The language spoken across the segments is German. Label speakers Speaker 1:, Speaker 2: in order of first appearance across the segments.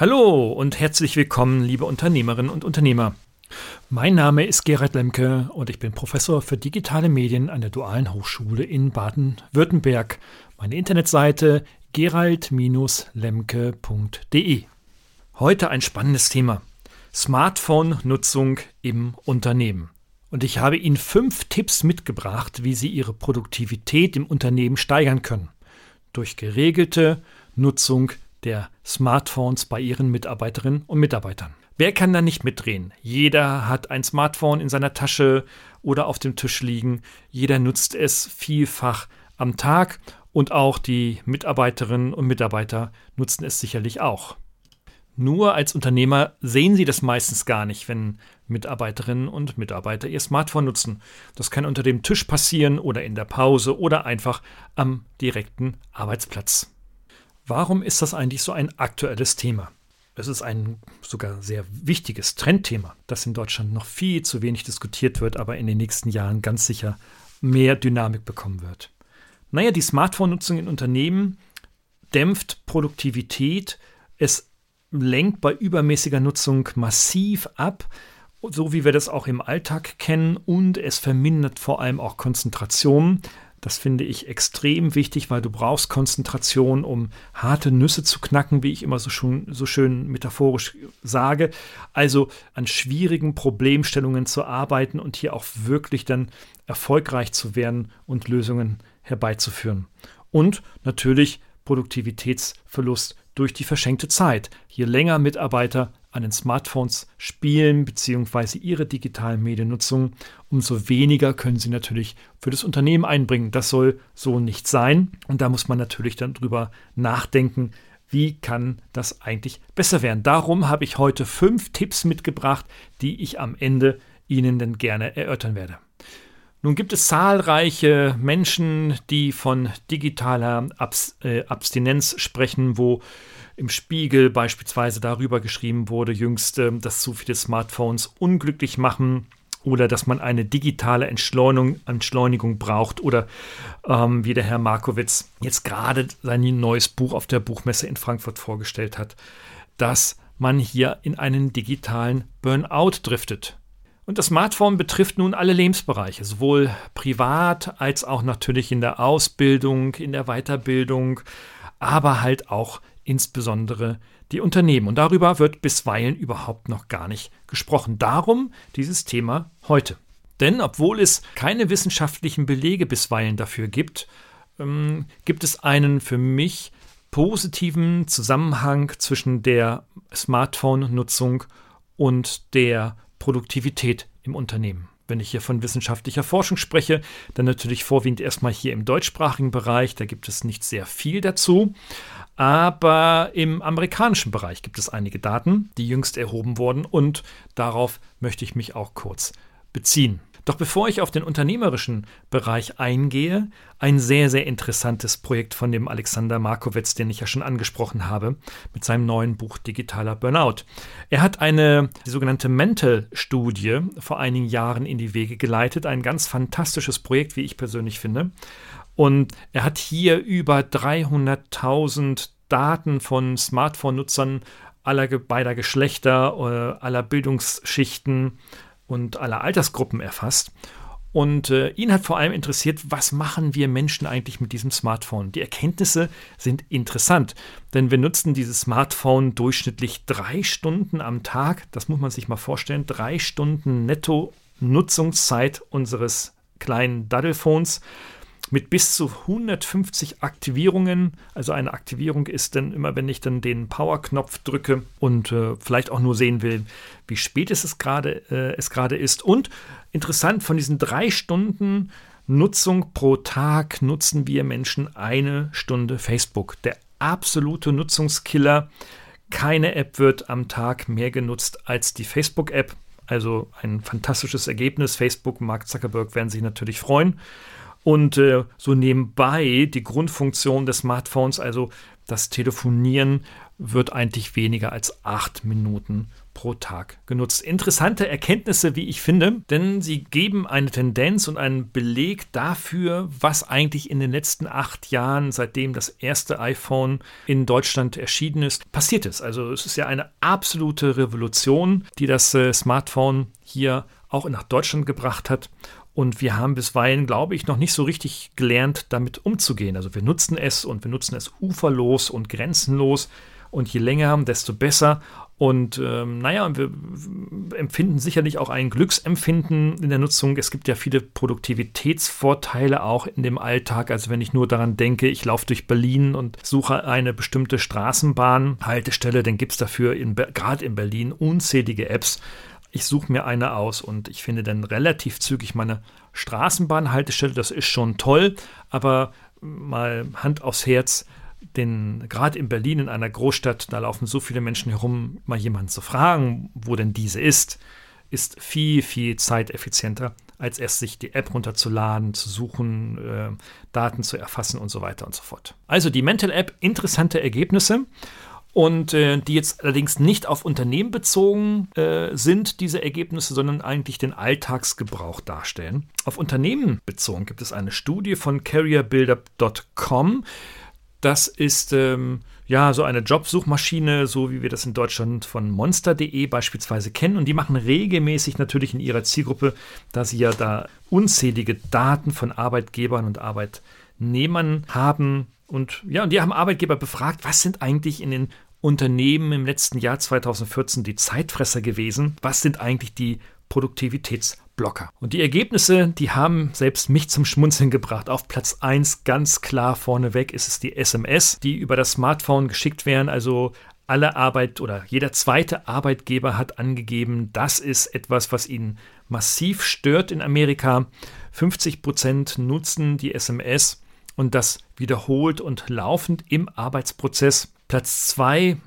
Speaker 1: Hallo und herzlich willkommen, liebe Unternehmerinnen und Unternehmer. Mein Name ist Gerhard Lemke und ich bin Professor für digitale Medien an der Dualen Hochschule in Baden-Württemberg. Meine Internetseite gerald-lemke.de. Heute ein spannendes Thema. Smartphone-Nutzung im Unternehmen. Und ich habe Ihnen fünf Tipps mitgebracht, wie Sie Ihre Produktivität im Unternehmen steigern können. Durch geregelte Nutzung der Smartphones bei ihren Mitarbeiterinnen und Mitarbeitern. Wer kann da nicht mitdrehen? Jeder hat ein Smartphone in seiner Tasche oder auf dem Tisch liegen. Jeder nutzt es vielfach am Tag und auch die Mitarbeiterinnen und Mitarbeiter nutzen es sicherlich auch. Nur als Unternehmer sehen sie das meistens gar nicht, wenn Mitarbeiterinnen und Mitarbeiter ihr Smartphone nutzen. Das kann unter dem Tisch passieren oder in der Pause oder einfach am direkten Arbeitsplatz. Warum ist das eigentlich so ein aktuelles Thema? Es ist ein sogar sehr wichtiges Trendthema, das in Deutschland noch viel zu wenig diskutiert wird, aber in den nächsten Jahren ganz sicher mehr Dynamik bekommen wird. Naja, die Smartphone-Nutzung in Unternehmen dämpft Produktivität, es lenkt bei übermäßiger Nutzung massiv ab, so wie wir das auch im Alltag kennen, und es vermindert vor allem auch Konzentration. Das finde ich extrem wichtig, weil du brauchst Konzentration, um harte Nüsse zu knacken, wie ich immer so, schon, so schön metaphorisch sage. Also an schwierigen Problemstellungen zu arbeiten und hier auch wirklich dann erfolgreich zu werden und Lösungen herbeizuführen. Und natürlich Produktivitätsverlust durch die verschenkte Zeit. Je länger Mitarbeiter an den Smartphones spielen bzw. ihre digitalen Mediennutzung, umso weniger können sie natürlich für das Unternehmen einbringen. Das soll so nicht sein. Und da muss man natürlich dann drüber nachdenken, wie kann das eigentlich besser werden. Darum habe ich heute fünf Tipps mitgebracht, die ich am Ende Ihnen dann gerne erörtern werde. Nun gibt es zahlreiche Menschen, die von digitaler Abs äh, Abstinenz sprechen, wo im Spiegel beispielsweise darüber geschrieben wurde, jüngst, ähm, dass zu viele Smartphones unglücklich machen oder dass man eine digitale Entschleunigung, Entschleunigung braucht oder ähm, wie der Herr Markowitz jetzt gerade sein neues Buch auf der Buchmesse in Frankfurt vorgestellt hat, dass man hier in einen digitalen Burnout driftet. Und das Smartphone betrifft nun alle Lebensbereiche, sowohl privat als auch natürlich in der Ausbildung, in der Weiterbildung, aber halt auch insbesondere die Unternehmen. Und darüber wird bisweilen überhaupt noch gar nicht gesprochen. Darum dieses Thema heute. Denn obwohl es keine wissenschaftlichen Belege bisweilen dafür gibt, ähm, gibt es einen für mich positiven Zusammenhang zwischen der Smartphone-Nutzung und der Produktivität im Unternehmen. Wenn ich hier von wissenschaftlicher Forschung spreche, dann natürlich vorwiegend erstmal hier im deutschsprachigen Bereich, da gibt es nicht sehr viel dazu. Aber im amerikanischen Bereich gibt es einige Daten, die jüngst erhoben wurden und darauf möchte ich mich auch kurz beziehen. Doch bevor ich auf den unternehmerischen Bereich eingehe, ein sehr, sehr interessantes Projekt von dem Alexander Markowitz, den ich ja schon angesprochen habe, mit seinem neuen Buch Digitaler Burnout. Er hat eine sogenannte Mental-Studie vor einigen Jahren in die Wege geleitet, ein ganz fantastisches Projekt, wie ich persönlich finde. Und er hat hier über 300.000 Daten von Smartphone-Nutzern aller beider Geschlechter, äh, aller Bildungsschichten und aller Altersgruppen erfasst. Und äh, ihn hat vor allem interessiert, was machen wir Menschen eigentlich mit diesem Smartphone? Die Erkenntnisse sind interessant, denn wir nutzen dieses Smartphone durchschnittlich drei Stunden am Tag. Das muss man sich mal vorstellen. Drei Stunden netto Nutzungszeit unseres kleinen Daddelphones mit bis zu 150 Aktivierungen. Also eine Aktivierung ist dann immer, wenn ich dann den Power-Knopf drücke und äh, vielleicht auch nur sehen will, wie spät es gerade äh, es gerade ist. Und interessant, von diesen drei Stunden Nutzung pro Tag nutzen wir Menschen eine Stunde Facebook. Der absolute Nutzungskiller. Keine App wird am Tag mehr genutzt als die Facebook-App. Also ein fantastisches Ergebnis. Facebook, Mark Zuckerberg werden sich natürlich freuen. Und äh, so nebenbei die Grundfunktion des Smartphones, also das Telefonieren, wird eigentlich weniger als acht Minuten pro Tag genutzt. Interessante Erkenntnisse, wie ich finde, denn sie geben eine Tendenz und einen Beleg dafür, was eigentlich in den letzten acht Jahren, seitdem das erste iPhone in Deutschland erschienen ist, passiert ist. Also es ist ja eine absolute Revolution, die das äh, Smartphone hier auch nach Deutschland gebracht hat. Und wir haben bisweilen, glaube ich, noch nicht so richtig gelernt, damit umzugehen. Also wir nutzen es und wir nutzen es uferlos und grenzenlos. Und je länger, desto besser. Und ähm, naja, wir empfinden sicherlich auch ein Glücksempfinden in der Nutzung. Es gibt ja viele Produktivitätsvorteile auch in dem Alltag. Also wenn ich nur daran denke, ich laufe durch Berlin und suche eine bestimmte Straßenbahnhaltestelle, dann gibt es dafür gerade in Berlin unzählige Apps. Ich suche mir eine aus und ich finde dann relativ zügig meine Straßenbahnhaltestelle. Das ist schon toll, aber mal Hand aufs Herz, denn gerade in Berlin, in einer Großstadt, da laufen so viele Menschen herum, mal jemanden zu fragen, wo denn diese ist, ist viel, viel zeiteffizienter, als erst sich die App runterzuladen, zu suchen, äh, Daten zu erfassen und so weiter und so fort. Also die Mental App, interessante Ergebnisse. Und äh, die jetzt allerdings nicht auf Unternehmen bezogen äh, sind, diese Ergebnisse, sondern eigentlich den Alltagsgebrauch darstellen. Auf Unternehmen bezogen gibt es eine Studie von carrierbuilder.com, das ist ähm, ja so eine Jobsuchmaschine, so wie wir das in Deutschland von monster.de beispielsweise kennen. Und die machen regelmäßig natürlich in ihrer Zielgruppe, da sie ja da unzählige Daten von Arbeitgebern und Arbeitnehmern haben. Und ja, und die haben Arbeitgeber befragt, was sind eigentlich in den Unternehmen im letzten Jahr 2014 die Zeitfresser gewesen? Was sind eigentlich die Produktivitätsblocker. Und die Ergebnisse, die haben selbst mich zum Schmunzeln gebracht. Auf Platz 1 ganz klar vorneweg ist es die SMS, die über das Smartphone geschickt werden. Also alle Arbeit oder jeder zweite Arbeitgeber hat angegeben, das ist etwas, was ihn massiv stört in Amerika. 50 Prozent nutzen die SMS und das wiederholt und laufend im Arbeitsprozess. Platz 2,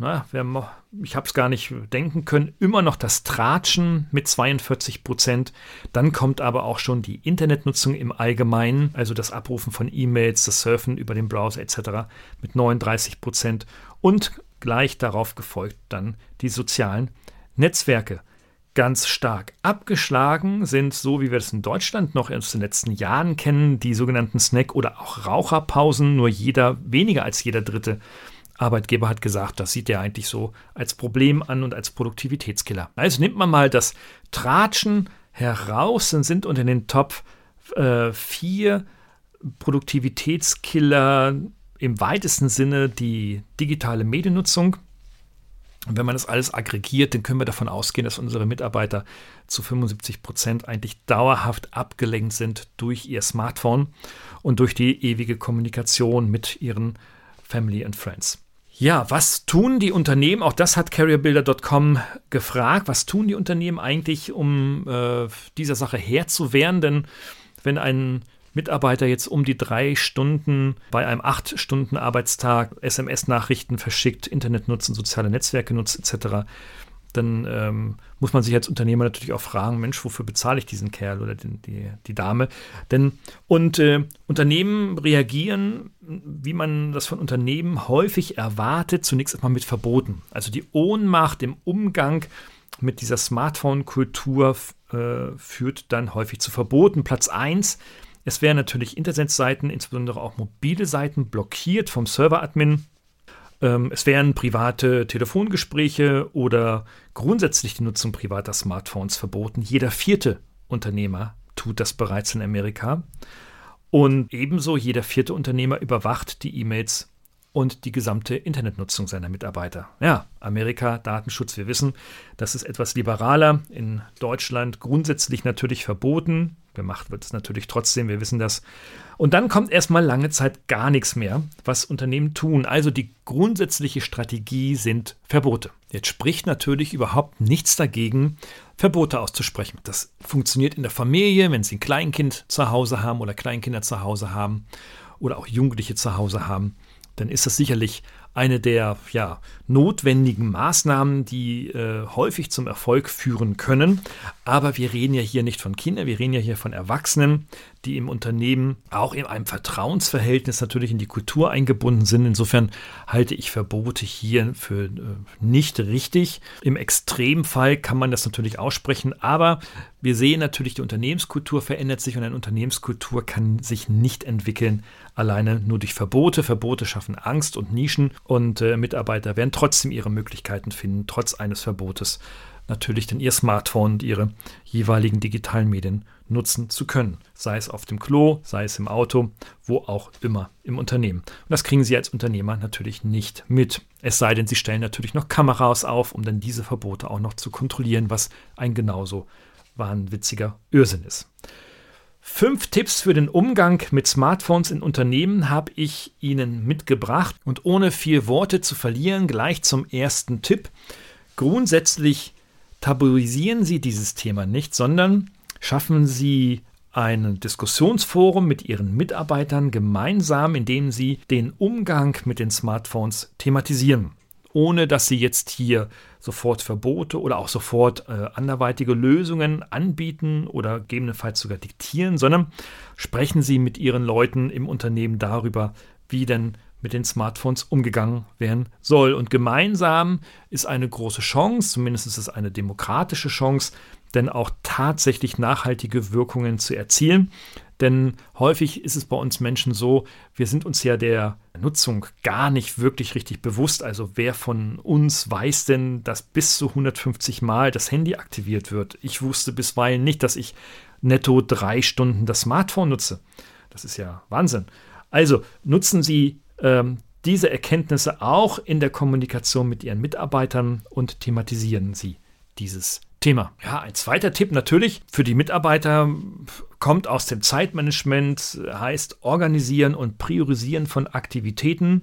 Speaker 1: ich habe es gar nicht denken können, immer noch das Tratschen mit 42 Prozent. Dann kommt aber auch schon die Internetnutzung im Allgemeinen, also das Abrufen von E-Mails, das Surfen über den Browser etc. mit 39 Prozent. Und gleich darauf gefolgt dann die sozialen Netzwerke. Ganz stark abgeschlagen sind, so wie wir es in Deutschland noch aus den letzten Jahren kennen, die sogenannten Snack- oder auch Raucherpausen. Nur jeder, weniger als jeder Dritte Arbeitgeber hat gesagt, das sieht er eigentlich so als Problem an und als Produktivitätskiller. Also nimmt man mal das Tratschen heraus, dann sind unter den Top 4 äh, Produktivitätskiller im weitesten Sinne die digitale Mediennutzung. Und wenn man das alles aggregiert, dann können wir davon ausgehen, dass unsere Mitarbeiter zu 75 Prozent eigentlich dauerhaft abgelenkt sind durch ihr Smartphone und durch die ewige Kommunikation mit ihren Family and Friends. Ja, was tun die Unternehmen? Auch das hat CarrierBuilder.com gefragt. Was tun die Unternehmen eigentlich, um äh, dieser Sache Herr zu werden? Denn wenn ein Mitarbeiter jetzt um die drei Stunden bei einem acht Stunden Arbeitstag SMS-Nachrichten verschickt, Internet nutzen, soziale Netzwerke nutzt etc., dann ähm, muss man sich als Unternehmer natürlich auch fragen, Mensch, wofür bezahle ich diesen Kerl oder den, die, die Dame? Denn und äh, Unternehmen reagieren, wie man das von Unternehmen häufig erwartet, zunächst erstmal mit Verboten. Also die Ohnmacht im Umgang mit dieser Smartphone-Kultur äh, führt dann häufig zu Verboten. Platz 1 es werden natürlich Internetseiten, insbesondere auch mobile Seiten, blockiert vom Server-Admin. Ähm, es werden private Telefongespräche oder grundsätzlich die Nutzung privater Smartphones verboten. Jeder vierte Unternehmer tut das bereits in Amerika. Und ebenso jeder vierte Unternehmer überwacht die E-Mails und die gesamte Internetnutzung seiner Mitarbeiter. Ja, Amerika, Datenschutz, wir wissen, das ist etwas liberaler. In Deutschland grundsätzlich natürlich verboten. Gemacht wird es natürlich trotzdem, wir wissen das. Und dann kommt erstmal lange Zeit gar nichts mehr, was Unternehmen tun. Also die grundsätzliche Strategie sind Verbote. Jetzt spricht natürlich überhaupt nichts dagegen, Verbote auszusprechen. Das funktioniert in der Familie, wenn Sie ein Kleinkind zu Hause haben oder Kleinkinder zu Hause haben oder auch Jugendliche zu Hause haben dann ist das sicherlich eine der ja, notwendigen Maßnahmen, die äh, häufig zum Erfolg führen können. Aber wir reden ja hier nicht von Kindern, wir reden ja hier von Erwachsenen, die im Unternehmen auch in einem Vertrauensverhältnis natürlich in die Kultur eingebunden sind. Insofern halte ich Verbote hier für äh, nicht richtig. Im Extremfall kann man das natürlich aussprechen, aber wir sehen natürlich, die Unternehmenskultur verändert sich und eine Unternehmenskultur kann sich nicht entwickeln alleine nur durch Verbote. Verbote schaffen Angst und Nischen und äh, Mitarbeiter werden trotzdem ihre Möglichkeiten finden, trotz eines Verbotes natürlich dann ihr Smartphone und ihre jeweiligen digitalen Medien nutzen zu können. Sei es auf dem Klo, sei es im Auto, wo auch immer im Unternehmen. Und das kriegen Sie als Unternehmer natürlich nicht mit. Es sei denn, Sie stellen natürlich noch Kameras auf, um dann diese Verbote auch noch zu kontrollieren, was ein genauso wahnwitziger Irrsinn ist. Fünf Tipps für den Umgang mit Smartphones in Unternehmen habe ich Ihnen mitgebracht und ohne viel Worte zu verlieren, gleich zum ersten Tipp. Grundsätzlich tabuisieren Sie dieses Thema nicht, sondern schaffen Sie ein Diskussionsforum mit Ihren Mitarbeitern gemeinsam, in dem Sie den Umgang mit den Smartphones thematisieren ohne dass sie jetzt hier sofort Verbote oder auch sofort äh, anderweitige Lösungen anbieten oder gegebenenfalls sogar diktieren, sondern sprechen sie mit ihren Leuten im Unternehmen darüber, wie denn mit den Smartphones umgegangen werden soll. Und gemeinsam ist eine große Chance, zumindest ist es eine demokratische Chance, denn auch tatsächlich nachhaltige Wirkungen zu erzielen. Denn häufig ist es bei uns Menschen so, wir sind uns ja der Nutzung gar nicht wirklich richtig bewusst. Also wer von uns weiß denn, dass bis zu 150 Mal das Handy aktiviert wird? Ich wusste bisweilen nicht, dass ich netto drei Stunden das Smartphone nutze. Das ist ja Wahnsinn. Also nutzen Sie ähm, diese Erkenntnisse auch in der Kommunikation mit Ihren Mitarbeitern und thematisieren Sie dieses Thema. Ja, ein zweiter Tipp natürlich für die Mitarbeiter kommt aus dem Zeitmanagement, heißt organisieren und priorisieren von Aktivitäten.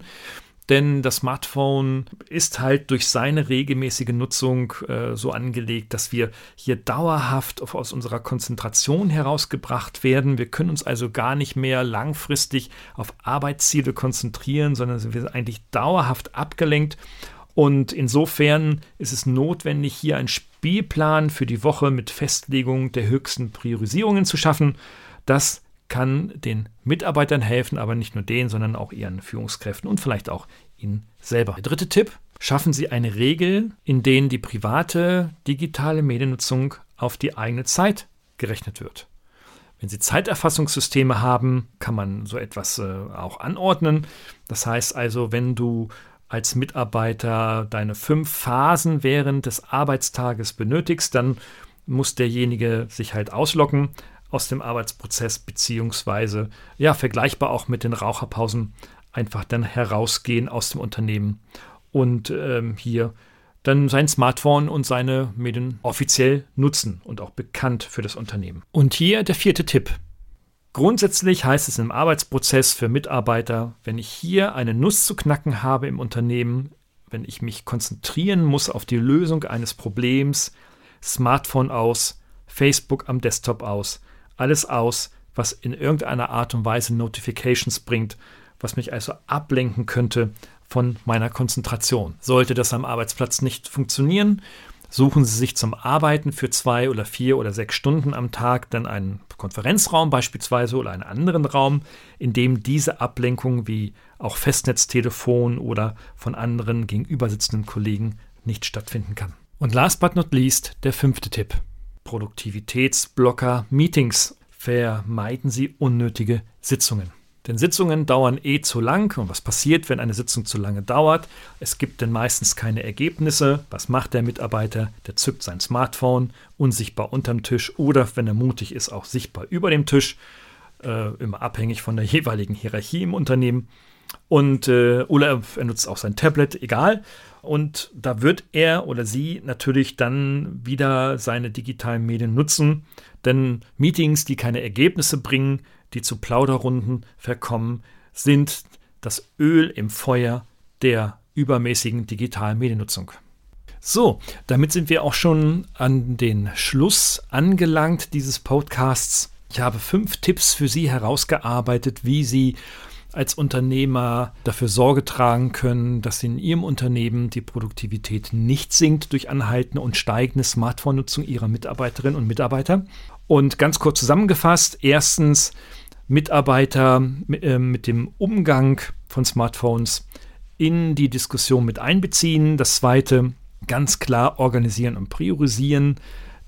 Speaker 1: Denn das Smartphone ist halt durch seine regelmäßige Nutzung äh, so angelegt, dass wir hier dauerhaft aus unserer Konzentration herausgebracht werden. Wir können uns also gar nicht mehr langfristig auf Arbeitsziele konzentrieren, sondern wir sind eigentlich dauerhaft abgelenkt. Und insofern ist es notwendig, hier ein Spielplan für die Woche mit Festlegung der höchsten Priorisierungen zu schaffen. Das kann den Mitarbeitern helfen, aber nicht nur denen, sondern auch ihren Führungskräften und vielleicht auch ihnen selber. Der dritte Tipp, schaffen Sie eine Regel, in der die private digitale Mediennutzung auf die eigene Zeit gerechnet wird. Wenn Sie Zeiterfassungssysteme haben, kann man so etwas äh, auch anordnen. Das heißt also, wenn du als Mitarbeiter deine fünf Phasen während des Arbeitstages benötigst, dann muss derjenige sich halt auslocken aus dem Arbeitsprozess, beziehungsweise ja, vergleichbar auch mit den Raucherpausen, einfach dann herausgehen aus dem Unternehmen und ähm, hier dann sein Smartphone und seine Medien offiziell nutzen und auch bekannt für das Unternehmen. Und hier der vierte Tipp. Grundsätzlich heißt es im Arbeitsprozess für Mitarbeiter, wenn ich hier eine Nuss zu knacken habe im Unternehmen, wenn ich mich konzentrieren muss auf die Lösung eines Problems, Smartphone aus, Facebook am Desktop aus, alles aus, was in irgendeiner Art und Weise Notifications bringt, was mich also ablenken könnte von meiner Konzentration. Sollte das am Arbeitsplatz nicht funktionieren, Suchen Sie sich zum Arbeiten für zwei oder vier oder sechs Stunden am Tag dann einen Konferenzraum beispielsweise oder einen anderen Raum, in dem diese Ablenkung wie auch Festnetztelefon oder von anderen gegenübersitzenden Kollegen nicht stattfinden kann. Und last but not least der fünfte Tipp. Produktivitätsblocker Meetings. Vermeiden Sie unnötige Sitzungen. Denn Sitzungen dauern eh zu lang. Und was passiert, wenn eine Sitzung zu lange dauert? Es gibt denn meistens keine Ergebnisse. Was macht der Mitarbeiter? Der zückt sein Smartphone, unsichtbar unterm Tisch oder, wenn er mutig ist, auch sichtbar über dem Tisch. Äh, immer abhängig von der jeweiligen Hierarchie im Unternehmen. Und äh, oder er nutzt auch sein Tablet, egal. Und da wird er oder sie natürlich dann wieder seine digitalen Medien nutzen. Denn Meetings, die keine Ergebnisse bringen, die zu Plauderrunden verkommen, sind das Öl im Feuer der übermäßigen digitalen Mediennutzung. So, damit sind wir auch schon an den Schluss angelangt dieses Podcasts. Ich habe fünf Tipps für Sie herausgearbeitet, wie Sie als Unternehmer dafür Sorge tragen können, dass in Ihrem Unternehmen die Produktivität nicht sinkt durch anhaltende und steigende Smartphone-Nutzung Ihrer Mitarbeiterinnen und Mitarbeiter. Und ganz kurz zusammengefasst, erstens Mitarbeiter mit, äh, mit dem Umgang von Smartphones in die Diskussion mit einbeziehen. Das zweite, ganz klar organisieren und priorisieren.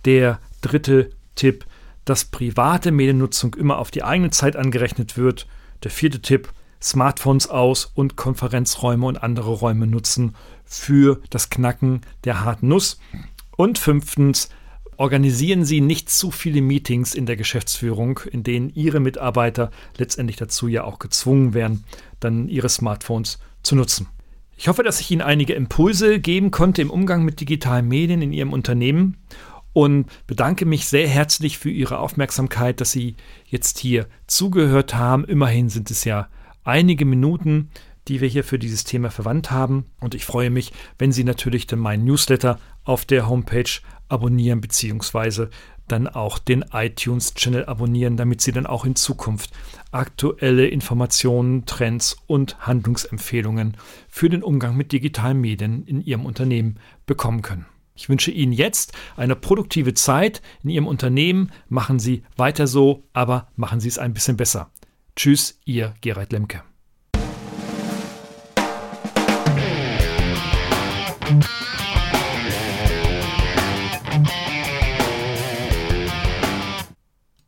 Speaker 1: Der dritte Tipp, dass private Mediennutzung immer auf die eigene Zeit angerechnet wird. Der vierte Tipp, Smartphones aus und Konferenzräume und andere Räume nutzen für das Knacken der harten Nuss. Und fünftens, organisieren Sie nicht zu viele Meetings in der Geschäftsführung, in denen Ihre Mitarbeiter letztendlich dazu ja auch gezwungen werden, dann ihre Smartphones zu nutzen. Ich hoffe, dass ich Ihnen einige Impulse geben konnte im Umgang mit digitalen Medien in Ihrem Unternehmen und bedanke mich sehr herzlich für Ihre Aufmerksamkeit, dass Sie jetzt hier zugehört haben. Immerhin sind es ja einige Minuten, die wir hier für dieses Thema verwandt haben. Und ich freue mich, wenn Sie natürlich dann meinen Newsletter auf der Homepage abonnieren beziehungsweise dann auch den iTunes-Channel abonnieren, damit Sie dann auch in Zukunft aktuelle Informationen, Trends und Handlungsempfehlungen für den Umgang mit digitalen Medien in Ihrem Unternehmen bekommen können. Ich wünsche Ihnen jetzt eine produktive Zeit in Ihrem Unternehmen. Machen Sie weiter so, aber machen Sie es ein bisschen besser. Tschüss, Ihr Gerald Lemke.